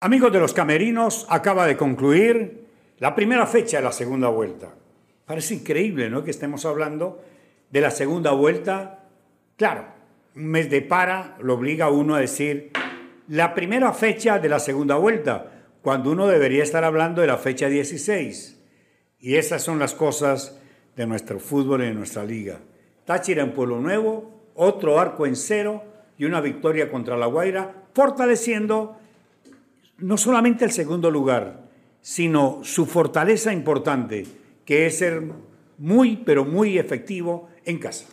Amigos de los Camerinos, acaba de concluir la primera fecha de la segunda vuelta. Parece increíble, ¿no? Que estemos hablando de la segunda vuelta. Claro, un mes de para lo obliga a uno a decir la primera fecha de la segunda vuelta, cuando uno debería estar hablando de la fecha 16. Y esas son las cosas de nuestro fútbol y de nuestra liga. Táchira en Pueblo Nuevo, otro arco en cero y una victoria contra La Guaira, fortaleciendo no solamente el segundo lugar, sino su fortaleza importante, que es ser muy, pero muy efectivo en casa.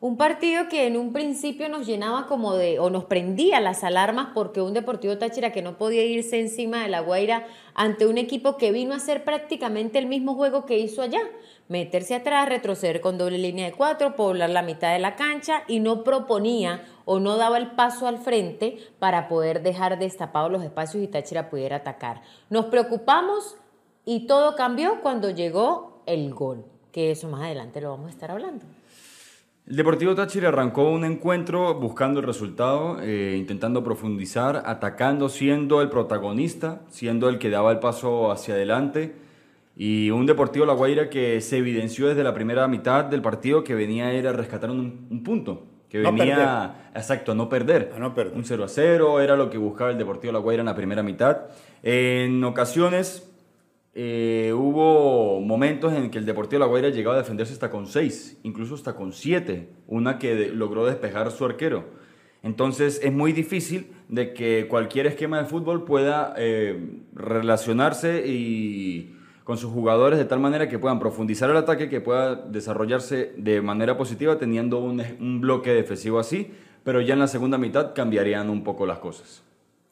Un partido que en un principio nos llenaba como de, o nos prendía las alarmas porque un Deportivo Táchira que no podía irse encima de la Guaira ante un equipo que vino a hacer prácticamente el mismo juego que hizo allá. Meterse atrás, retroceder con doble línea de cuatro, poblar la mitad de la cancha y no proponía o no daba el paso al frente para poder dejar destapados los espacios y Táchira pudiera atacar. Nos preocupamos y todo cambió cuando llegó el gol, que eso más adelante lo vamos a estar hablando. El Deportivo Táchira arrancó un encuentro buscando el resultado, eh, intentando profundizar, atacando, siendo el protagonista, siendo el que daba el paso hacia adelante. Y un Deportivo La Guaira que se evidenció desde la primera mitad del partido que venía a ir a rescatar un, punto. Que venía, exacto, a no perder. A no perder. Un 0 a 0 era lo que buscaba el Deportivo La Guaira en la primera mitad. En ocasiones eh, hubo momentos en que el Deportivo La Guaira llegaba a defenderse hasta con seis, incluso hasta con siete, una que logró despejar su arquero. Entonces es muy difícil de que cualquier esquema de fútbol pueda eh, relacionarse y con sus jugadores de tal manera que puedan profundizar el ataque, que pueda desarrollarse de manera positiva teniendo un, un bloque defensivo así, pero ya en la segunda mitad cambiarían un poco las cosas.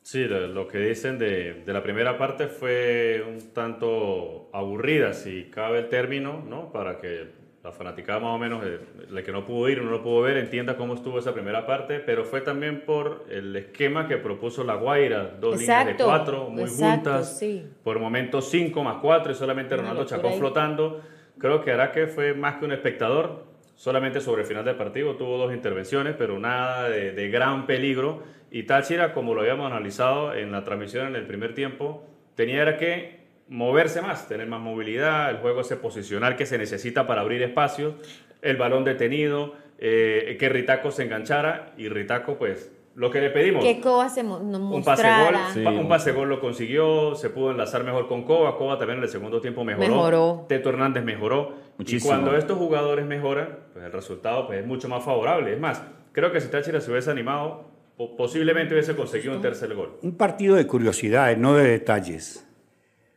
Sí, lo que dicen de, de, la primera parte fue un tanto aburrida, si cabe el término, ¿no? Para que la fanaticada más o menos, eh, la que no pudo ir, no lo pudo ver, entienda cómo estuvo esa primera parte, pero fue también por el esquema que propuso La Guaira, dos líneas de cuatro muy juntas, por momentos cinco más cuatro y solamente Ronaldo Chacón flotando. Creo que Araque fue más que un espectador, solamente sobre el final del partido tuvo dos intervenciones, pero nada de, de gran peligro. Y Táchira, como lo habíamos analizado en la transmisión en el primer tiempo, tenía que moverse más, tener más movilidad, el juego ese posicional que se necesita para abrir espacios, el balón detenido, eh, que Ritaco se enganchara y Ritaco pues lo que le pedimos. Que Coba se un pase gol, un pase gol lo consiguió, se pudo enlazar mejor con Coba, Coba también en el segundo tiempo mejoró, mejoró. Teto Hernández mejoró. Muchísimo. Y cuando estos jugadores mejoran, pues el resultado pues, es mucho más favorable. Es más, creo que si Táchira se hubiese animado, posiblemente hubiese conseguido un tercer gol. Un partido de curiosidades, no de detalles.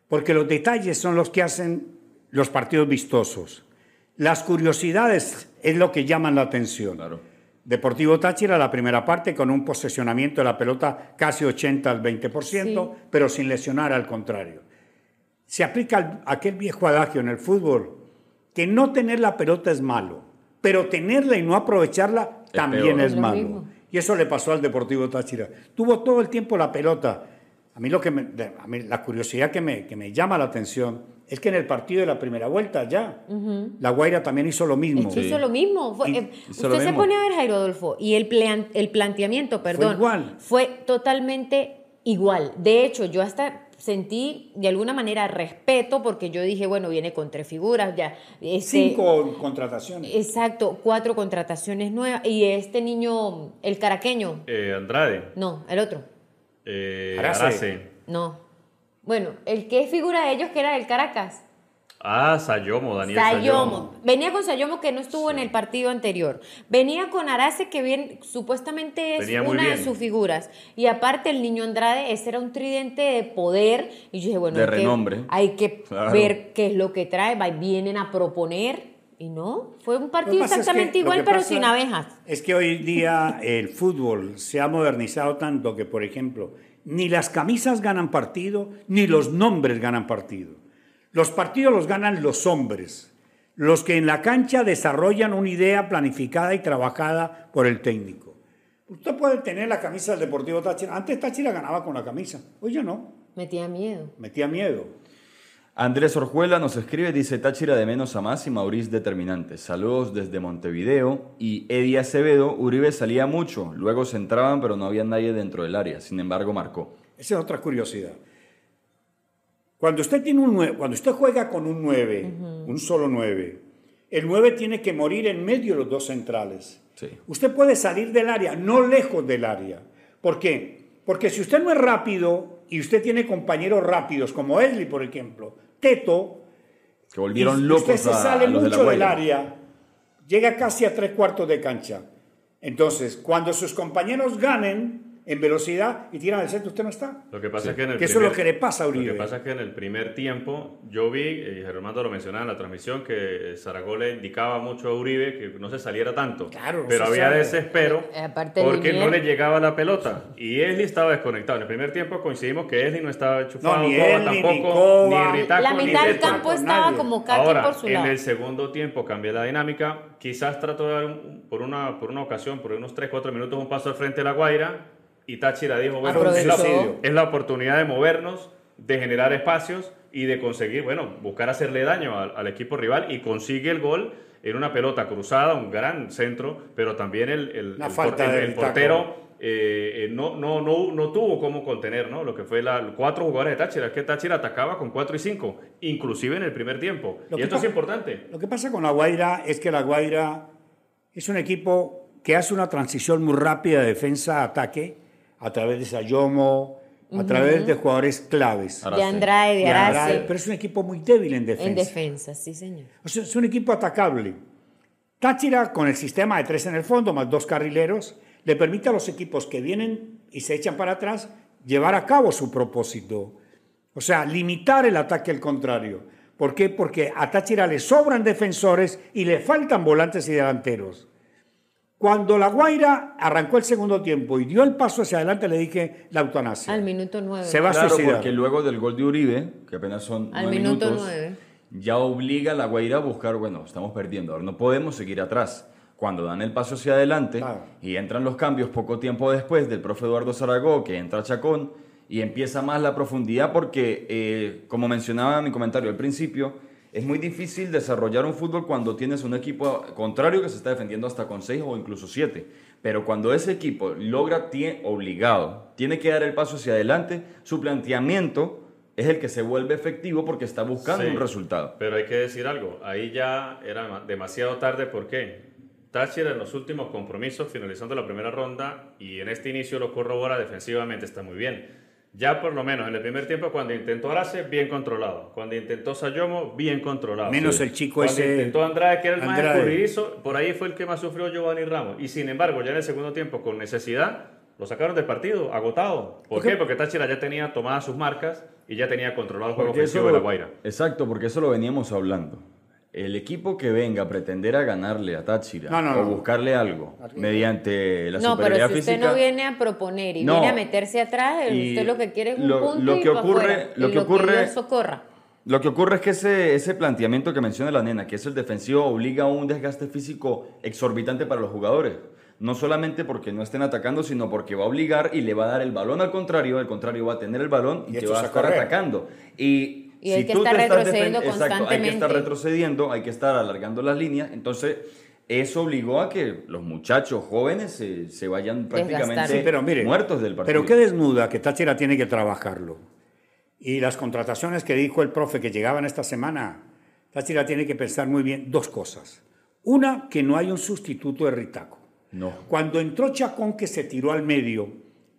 Porque los detalles son los que hacen los partidos vistosos. Las curiosidades es lo que llaman la atención. Deportivo Táchira la primera parte con un posesionamiento de la pelota casi 80 al 20%, pero sin lesionar al contrario. Se aplica aquel viejo adagio en el fútbol que no tener la pelota es malo, pero tenerla y no aprovecharla también es, malo. Y eso le pasó al Deportivo Táchira. Tuvo todo el tiempo la pelota. A mí, lo que la curiosidad que me, que me llama la atención es que en el partido de la primera vuelta ya, la Guaira también hizo lo mismo. hizo lo mismo. Eh, usted se pone a ver, Jairo Adolfo, y el, el planteamiento, perdón, fue, fue totalmente igual. De hecho, yo hasta sentí de alguna manera respeto porque yo dije, bueno, viene con tres figuras, ya. Este, Cinco contrataciones. Exacto, cuatro contrataciones nuevas. Y este niño, el caraqueño. Eh, Andrade. No, el otro. Eh, Arase. No. Bueno, el que es figura de ellos, que era del Caracas. Ah, Sayomo, Daniel Sayomo. Venía con Sayomo que no estuvo en el partido anterior. Venía con Arase que bien, supuestamente es una de sus figuras. Y aparte el niño Andrade, ese era un tridente de poder. Y yo dije, bueno, de hay, renombre. Que, hay que ver qué es lo que trae. Vienen a proponer. Y no, fue un partido exactamente igual, pero sin abejas. Es que hoy día el fútbol se ha modernizado tanto que, por ejemplo, ni las camisas ganan partido, ni los nombres ganan partido. Los partidos los ganan los hombres, los que en la cancha desarrollan una idea planificada y trabajada por el técnico. Usted puede tener la camisa del Deportivo Táchira. Antes Táchira ganaba con la camisa, hoy ya no. Metía miedo. Metía miedo. Andrés Orjuela nos escribe, dice Táchira de menos a más y Maurice determinante. Saludos desde Montevideo. Y Eddie Acevedo, Uribe salía mucho, luego se entraban pero no había nadie dentro del área, sin embargo marcó. Esa es otra curiosidad. Cuando usted, tiene un nueve- cuando usted juega con un 9, un solo 9, el 9 tiene que morir en medio de los dos centrales. Sí. Usted puede salir del área, no lejos del área. ¿Por qué? Porque si usted no es rápido y usted tiene compañeros rápidos, como Esli, por ejemplo, Teto, Que volvieron locos usted se a- sale a de mucho del área, llega casi a tres cuartos de cancha. Entonces, cuando sus compañeros ganen en velocidad y tiran al centro, usted no está. Lo que pasa es que en el Que eso es lo primer- que le pasa a Lo Uribe. que pasa es que en el primer tiempo yo vi, y Germán lo mencionaba en la transmisión, que Zaragoza le indicaba mucho a Uribe que no se saliera tanto. Claro, pero había sale. desespero Eh, aparte porque Linier- no le llegaba la pelota. Y Esli estaba desconectado. En el primer tiempo coincidimos que Esli no estaba enchufado, No, ni Coba Esli, ni tampoco, Coba. ni Ritaco, La ni mitad del campo estaba nadie. como Kaki Ahora, por su en lado. el segundo tiempo cambió la dinámica. Quizás trató de dar un- por, una, por una ocasión, por unos 3-4 minutos, un paso al frente de la Guaira. Y Táchira dijo, bueno, es la, es la oportunidad de movernos, de generar espacios y de conseguir, bueno, buscar hacerle daño al, al equipo rival. Y consigue el gol en una pelota cruzada, un gran centro, pero también el, el, el por- el- portero eh, eh, no, no, no, no tuvo cómo contener ¿no? lo que fue la, cuatro jugadores de Táchira. Es que Táchira atacaba con 4 y 5, inclusive en el primer tiempo. Lo y esto es pasa- importante. Lo que pasa con La Guaira es que La Guaira es un equipo que hace una transición muy rápida de defensa a ataque a través de Sayomo, a través de jugadores claves. De Andrade, de Arce. Pero es un equipo muy débil en defensa. En defensa, sí, señor. O sea, es un equipo atacable. Táchira, con el sistema de tres en el fondo, más dos carrileros, le permite a los equipos que vienen y se echan para atrás llevar a cabo su propósito. O sea, limitar el ataque al contrario. ¿Por qué? Porque a Táchira le sobran defensores y le faltan volantes y delanteros. Cuando La Guaira arrancó el segundo tiempo y dio el paso hacia adelante, le dije la eutanasia. Al minuto nueve. Se va a Claro, suicidar. porque luego del gol de Uribe, que apenas son Al nueve minuto minutos, nueve. ya obliga a la Guaira a buscar, bueno, estamos perdiendo, ahora no podemos seguir atrás. Cuando dan el paso hacia adelante Claro. y entran los cambios poco tiempo después del profe Eduardo Zaragoza, que entra Chacón y empieza más la profundidad porque, eh, como mencionaba en mi comentario al principio, es muy difícil desarrollar un fútbol cuando tienes un equipo contrario que se está defendiendo hasta con 6 o incluso 7. Pero cuando ese equipo logra, tie- obligado, tiene que dar el paso hacia adelante, su planteamiento es el que se vuelve efectivo porque está buscando Sí. un resultado. Pero hay que decir algo, ahí ya era ma- demasiado tarde, ¿por qué? Táchira en los últimos compromisos, finalizando la primera ronda, y en este inicio lo corrobora defensivamente, está muy bien. Ya por lo menos en el primer tiempo, cuando intentó Arce, bien controlado. Cuando intentó Sayomo, bien controlado. Menos Sí. el chico Cuando ese- intentó Andrade, que era el más Andrade. escurridizo, por ahí fue el que más sufrió Giovanni Ramos. Y sin embargo, ya en el segundo tiempo, con necesidad, lo sacaron del partido, agotado. ¿Por Porque- qué? Porque Táchira ya tenía tomadas sus marcas y ya tenía controlado el juego Porque ofensivo eso- de la Guaira. Exacto, porque eso lo veníamos hablando. El equipo que venga a pretender a ganarle a Táchira No, no, o no. buscarle algo mediante la No, pero superioridad si usted física. no viene a proponer y No. viene a meterse atrás, Y usted lo que quiere es un lo- punto lo que ocurre- afuera, lo y que ocurre- socorra. Lo que ocurre es que ese, ese planteamiento que menciona la nena, que es el defensivo, obliga a un desgaste físico exorbitante para los jugadores. No solamente porque no estén atacando, sino porque va a obligar y le va a dar el balón al contrario, el contrario va a tener el balón y, Y te va a es a estar correr. atacando. Y, Y hay que tú estar te estás retrocediendo Exacto, hay que constantemente. estar retrocediendo, hay que estar alargando las líneas. Entonces, eso obligó a que los muchachos jóvenes se, se vayan prácticamente. Sí, pero mire, muertos del partido. Pero qué desnuda que Táchira tiene que trabajarlo. Y las contrataciones que dijo el profe que llegaban esta semana, Táchira tiene que pensar muy bien dos cosas. Una, que no hay un sustituto de Ritaco. No. Cuando entró Chacón que se tiró al medio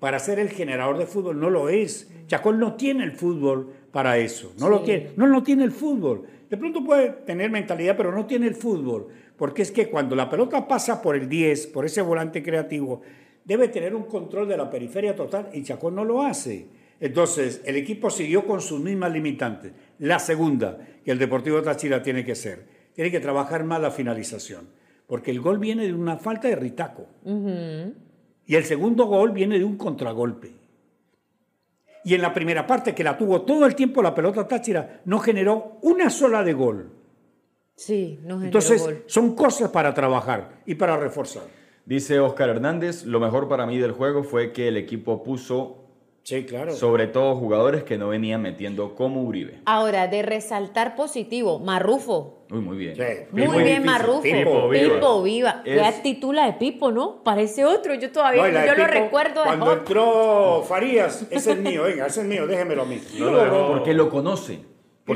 para ser el generador de fútbol, no lo es. Chacón no tiene el fútbol para eso. No lo tiene. No, no tiene el fútbol. De pronto puede tener mentalidad, pero no tiene el fútbol. Porque es que cuando la pelota pasa por el 10, por ese volante creativo, debe tener un control de la periferia total y Chacón no lo hace. Entonces, el equipo siguió con sus mismas limitantes. La segunda, que el Deportivo Táchira tiene que ser, tiene que trabajar más la finalización. Porque el gol viene de una falta de Ritaco. Y el segundo gol viene de un contragolpe. Y en la primera parte, que la tuvo todo el tiempo la pelota Táchira, no generó una sola de gol. Sí, no generó Entonces, gol. son cosas para trabajar y para reforzar. Dice Oscar Hernández, lo mejor para mí del juego fue que el equipo puso Sí, claro. Sobre todo jugadores que no venían metiendo como Uribe. Ahora, de resaltar positivo, Marrufo. Uy, muy bien. Sí. Muy bien, difícil. Marrufo. Pipo, viva. Pipo, viva. Es- Qué titula de Pipo, ¿no? Parece otro. Yo todavía, No, la yo lo Pipo, recuerdo Cuando entró Farías, ese es mío, venga, ese es mío, déjemelo a mí. No borró. Porque lo conoce.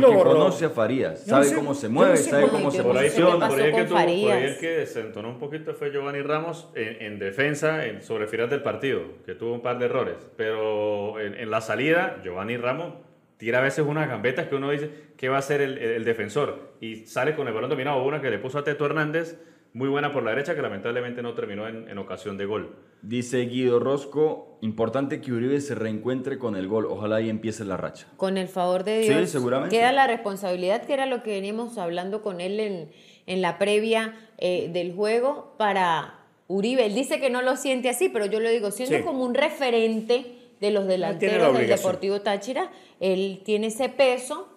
Porque conoce a Farías. Sabe sé- cómo se mueve, no sé sabe cómo se Por ahí, ¿Qué por ahí el que tuvo- por ahí el que desentonó un poquito fue Giovanni Ramos en, en defensa en- sobre el final del partido, que tuvo un par de errores. Pero en, en la salida, Giovanni Ramos tira a veces unas gambetas que uno dice, ¿qué va a hacer el, el defensor? Y sale con el balón dominado. Una que le puso a Teto Hernández, muy buena por la derecha, que lamentablemente no terminó en, en ocasión de gol. Dice Guido Rosco, importante que Uribe se reencuentre con el gol. Ojalá ahí empiece la racha. Con el favor de Sí, Dios. seguramente. Queda la responsabilidad, que era lo que veníamos hablando con él en, en la previa eh, del juego, para Uribe. Él dice que no lo siente así, pero yo lo digo, siendo Sí. como un referente de los delanteros del. Deportivo Táchira, él tiene ese peso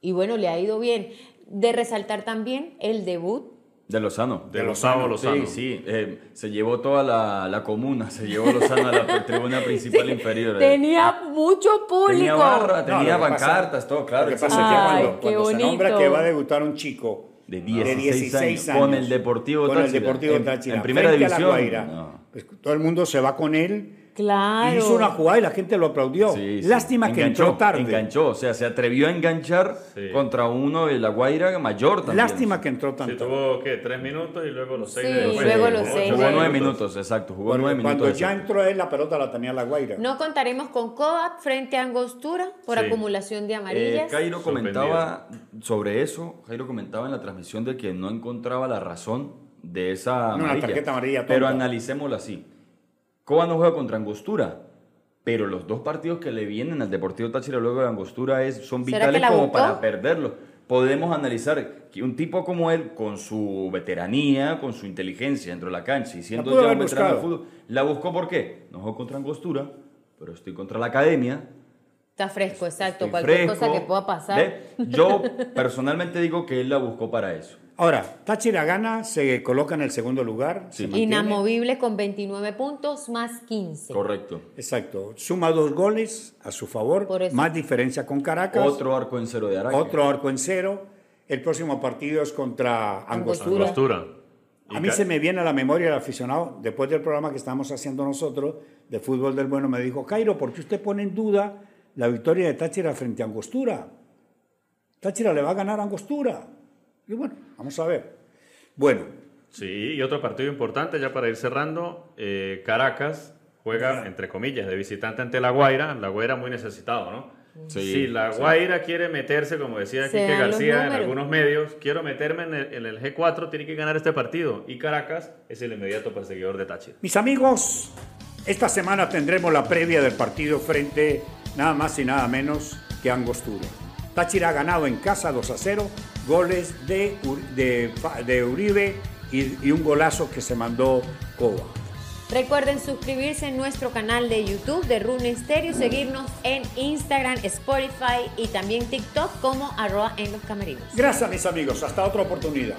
y bueno, le ha ido bien. De resaltar también el debut De Lozano. De Lozano, Lozano. Sí, sí. eh, se llevó toda la, la comuna, se llevó Lozano a la tribuna principal inferior. tenía mucho público. Tenía barra, No, tenía lo que pasa- pancartas, todo, claro. Lo que pasa es que cuando, qué cuando se nombra que va a debutar un chico De 16 años, con el Deportivo con el Táchira, Deportivo en- Táchira, en primera frente a la división, Guaira, no. pues todo el mundo se va con él. Claro. Y hizo una jugada y la gente lo aplaudió. Sí, sí. Lástima que entró tarde. Enganchó, o sea, se atrevió a enganchar Sí. contra uno de la Guaira mayor también. Lástima que entró tan Sí, tarde. tuvo, ¿qué? Tres minutos y luego los seis Sí, de luego los seis Jugó nueve minutos, exacto, jugó Cuando, nueve minutos. cuando ya entró él, la pelota la tenía la Guaira. No contaremos con Kovac frente a Angostura por Sí. acumulación de Eh, amarillas. Cairo Sorprendido. comentaba sobre eso, Jairo comentaba en la transmisión de que no encontraba la razón de esa Una amarilla. tarjeta amarilla tonta. Pero analicémoslo así. Coba no juega contra Angostura, pero los dos partidos que le vienen al Deportivo Táchira luego de Angostura es, son ¿Será que vitales como buscó? para perderlo. Podemos analizar que un tipo como él, con su veteranía, con su inteligencia dentro de la cancha y siendo ya un veterano del fútbol, ¿la buscó por qué? No juego contra Angostura, pero estoy contra la academia, Está fresco, exacto. Estoy Cualquier fresco. cosa que pueda pasar. ¿Ve? Yo personalmente digo que él la buscó para eso. Ahora, Táchira gana, se coloca en el segundo lugar. Sí. se mantiene. Inamovible con 29 puntos más 15. Correcto. Exacto. Suma dos goles a su favor, Por eso. más diferencia con Caracas. Otro arco en cero de Araque. Otro arco en cero. El próximo partido es contra Angostura. Angostura. A mí se me viene a la memoria el aficionado, después del programa que estamos haciendo nosotros, de Fútbol del Bueno, me dijo, Cairo, ¿por qué usted pone en duda la victoria de Táchira frente a Angostura? Táchira le va a ganar a Angostura. Y bueno, vamos a ver. Bueno, Sí, y otro partido importante, ya para ir cerrando, eh, Caracas juega, entre comillas, de visitante ante La Guaira, La Guaira muy necesitado, ¿no? Sí, si La Guaira quiere meterse, como decía Quique García en algunos medios, quiero meterme en el, en el G4, tiene que ganar este partido. Y Caracas es el inmediato perseguidor de Táchira. mis amigos, esta semana tendremos la previa del partido frente nada más y nada menos que Angostura. Táchira ha ganado en casa 2 a 0, goles de, de, Uribe y, y un golazo que se mandó Coba. Recuerden suscribirse en nuestro canal de YouTube de Rune Stereo, seguirnos en Instagram, Spotify y también TikTok como arroba en los camerinos. Gracias mis amigos, hasta otra oportunidad.